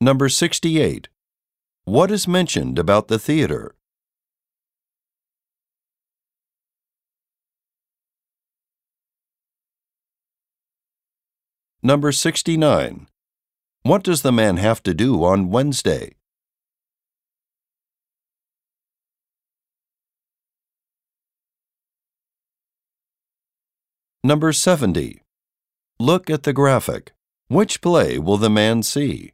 Number 68. What is mentioned about the theater? Number 69. What does the man have to do on Wednesday? Number 70. Look at the graphic. Which play will the man see?